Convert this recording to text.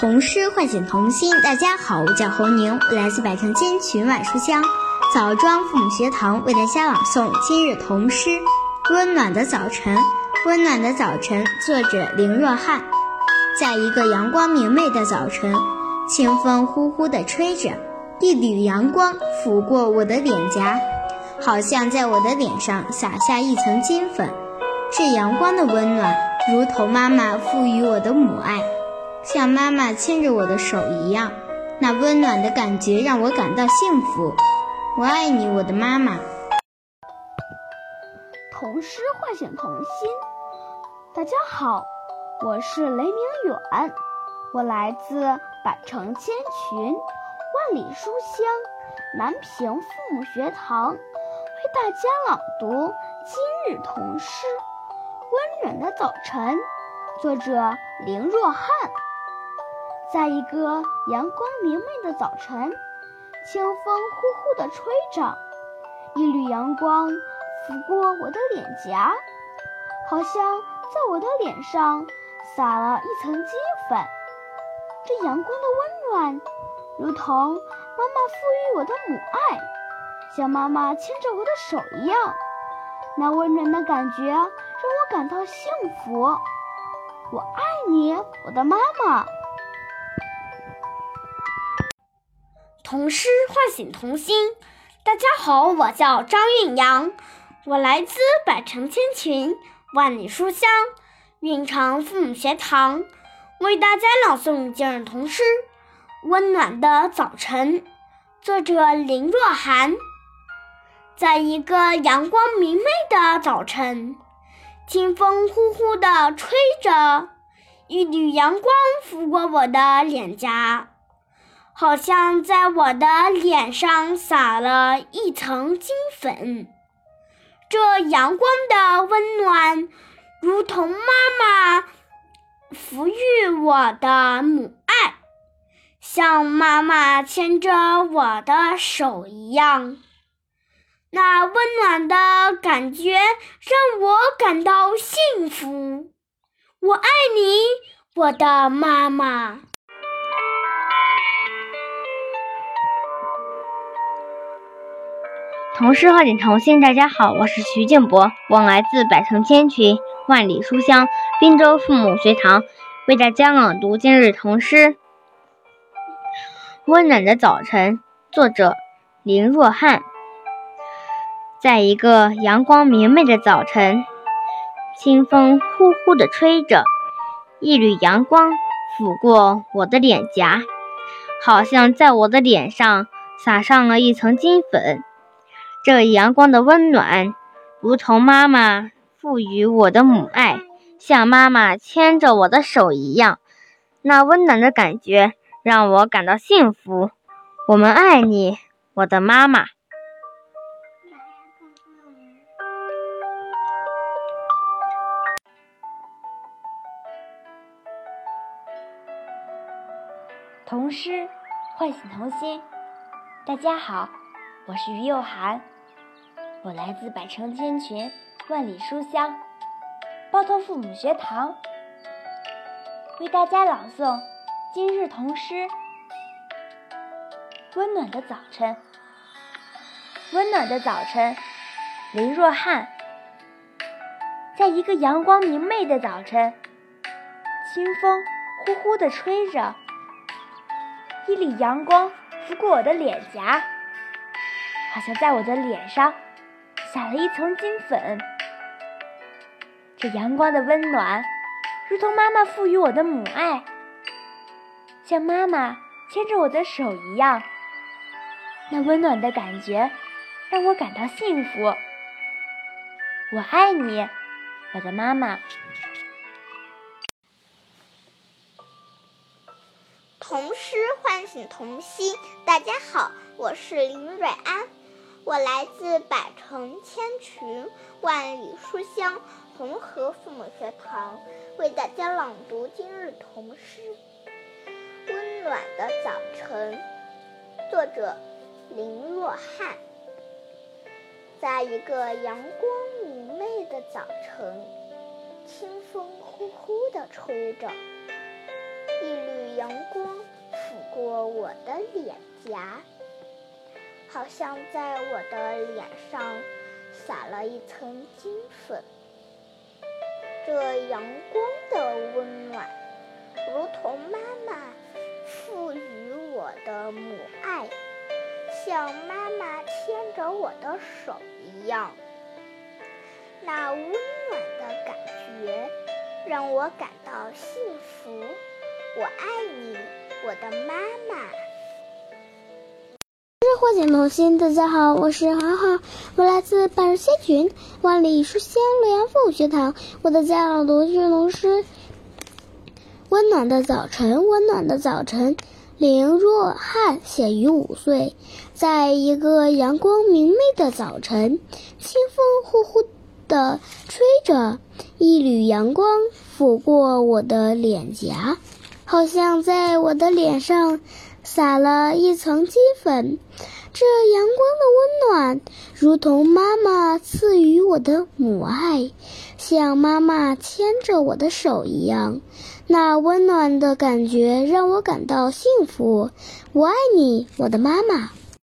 童诗唤醒童心。大家好，我叫侯宁，来自百城千群万书香枣庄父母学堂，为大家朗诵今日童诗《温暖的早晨》。温暖的早晨，作者林若翰。在一个阳光明媚的早晨，清风呼呼地吹着，一缕阳光拂过我的脸颊，好像在我的脸上洒下一层金粉。这阳光的温暖，如同妈妈赋予我的母爱。像妈妈牵着我的手一样，那温暖的感觉让我感到幸福。我爱你，我的妈妈。童诗唤醒童心。大家好，我是雷明远，我来自百城千群，万里书香南平父母学堂，为大家朗读今日童诗《温暖的早晨》，作者林若翰。在一个阳光明媚的早晨，清风呼呼地吹着，一缕阳光拂过我的脸颊，好像在我的脸上撒了一层金粉。这阳光的温暖，如同妈妈赋予我的母爱，像妈妈牵着我的手一样。那温暖的感觉让我感到幸福。我爱你，我的妈妈。童诗唤醒童心。大家好，我叫张韵阳，我来自百城千群，万里书香韵城父母学堂，为大家朗诵今日童诗《温暖的早晨》，作者林若涵。在一个阳光明媚的早晨，清风呼呼地吹着，一缕阳光拂过我的脸颊。好像在我的脸上撒了一层金粉，这阳光的温暖，如同妈妈抚育我的母爱，像妈妈牵着我的手一样。那温暖的感觉让我感到幸福。我爱你，我的妈妈。童诗唤醒童心，大家好，我是徐静博，我来自百城千群，万里书香滨州父母学堂，为大家朗读今日童诗《温暖的早晨》，作者林若汉。在一个阳光明媚的早晨，清风呼呼地吹着，一缕阳光拂过我的脸颊，好像在我的脸上撒上了一层金粉。这阳光的温暖，如同妈妈赋予我的母爱，像妈妈牵着我的手一样。那温暖的感觉让我感到幸福。我们爱你，我的妈妈。童诗唤醒童心。大家好，我是于幼涵。我来自百城千群，万里书香，包头父母学堂，为大家朗诵今日童诗《温暖的早晨》。温暖的早晨，林若汉。在一个阳光明媚的早晨，清风呼呼地吹着，一缕阳光拂过我的脸颊，好像在我的脸上。撒了一层金粉，这阳光的温暖，如同妈妈赋予我的母爱，像妈妈牵着我的手一样。那温暖的感觉让我感到幸福。我爱你，我的妈妈。童诗唤醒童心。大家好，我是林蕊安。我来自百城千群，万里书香红河父母学堂，为大家朗读今日童诗《温暖的早晨》，作者林若翰。在一个阳光明媚的早晨，清风呼呼地吹着，一缕。阳光抚过我的脸颊，好像在我的脸上撒了一层金粉。这阳光的温暖，如同妈妈赋予我的母爱，像妈妈牵着我的手一样。那温暖的感觉让我感到幸福。我爱你，我的妈妈。唤醒童心，大家好，我是好好，我来自百日仙群，万里书香。洛阳凤舞学堂，我的家朗读剧龙师。温暖的早晨，温暖的早晨，林若汉写于五岁，在一个阳光明媚的早晨，清风呼呼地吹着，一缕阳光拂过我的脸颊，好像在我的脸上。撒了一层金粉，这阳光的温暖，如同妈妈赐予我的母爱，像妈妈牵着我的手一样。那温暖的感觉让我感到幸福。我爱你，我的妈妈。